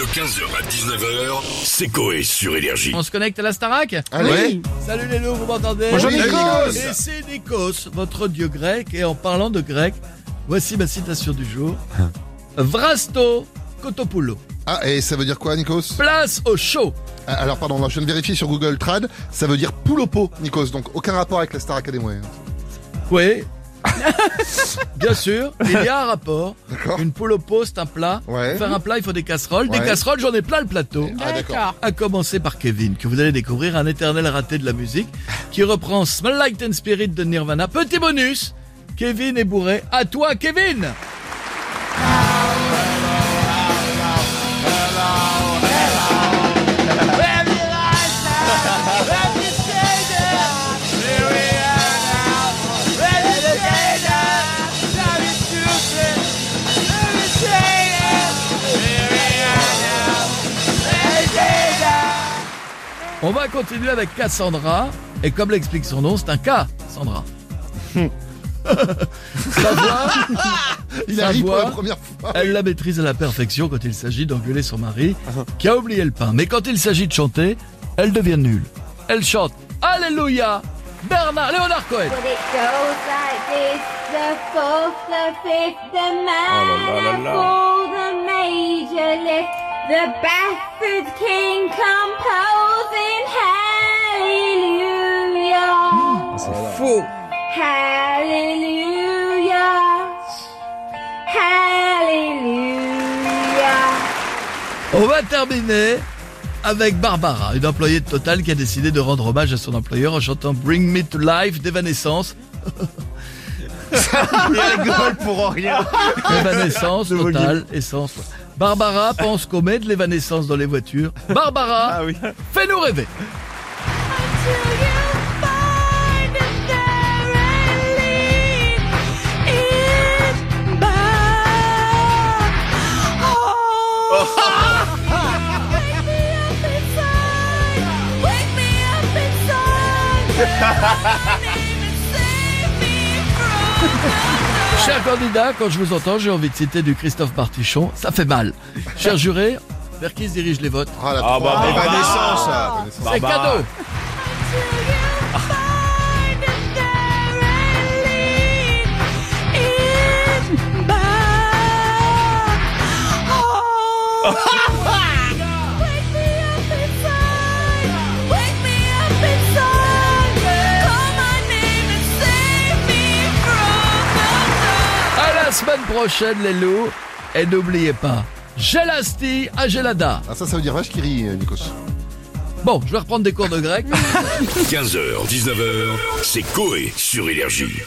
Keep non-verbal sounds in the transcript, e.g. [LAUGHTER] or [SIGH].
De 15h à 19h, c'est Coé sur Énergie. On se connecte à la Starac Allez. Salut les loups, vous m'entendez Bonjour. Nikos. Et c'est Nikos, votre dieu grec. Et en parlant de grec, voici ma citation du jour. [LAUGHS] Vrasto Kotopoulou. Ah, et ça veut dire quoi, Nikos? Place au show. Ah, Alors, pardon, je viens de vérifier sur Google Trad, ça veut dire pot, Nikos, donc aucun rapport avec la Star Academy. Oui. [LAUGHS] Bien sûr, il y a un rapport. D'accord. Une poule au pot, c'est un plat. Ouais. Pour faire un plat, il faut des casseroles. Des Ouais. casseroles, j'en ai plein le plateau. Ah, d'accord. À commencer par Kevin, que vous allez découvrir, un éternel raté de la musique, qui reprend Smell Like Teen Spirit de Nirvana. Petit bonus, Kevin est bourré. À toi, Kevin On va continuer avec Cassandra, et comme l'explique son nom, c'est un K, Sandra. [LAUGHS] Sa voix, Il Sa arrive pour la première fois. elle la maîtrise à la perfection quand il s'agit d'engueuler son mari, qui a oublié le pain. Mais quand il s'agit de chanter, elle devient nulle. Elle chante Alléluia Bernard, Léonard Cohen. Goes like this, the Bafford King composing hallelujah. C'est faux. Hallelujah. Hallelujah. On va terminer avec Barbara, une employée de Total qui a décidé de rendre hommage à son employeur en chantant Bring Me to Life d'Evanescence. [LAUGHS] Il rigole pour rien. Evanescence, [LAUGHS] Total, essence. Barbara pense qu'on met de l'évanescence dans les voitures. Barbara, Ah oui. fais-nous rêver. Chers candidats, quand je vous entends, j'ai envie de citer du Christophe Martichon. Ça fait mal. Chers jurés, vers qui se dirigent les votes? Ah, la Ah bah, trois. Évanescence. C'est Barbara. cadeau. Semaine prochaine, les loups. Et n'oubliez pas, Gelasti à Gelada. Ah, ça, ça veut dire vache qui rit, euh, Nikos. Bon, je vais reprendre des cours de grec. [LAUGHS] 15h, 19h, c'est Coé sur Énergie.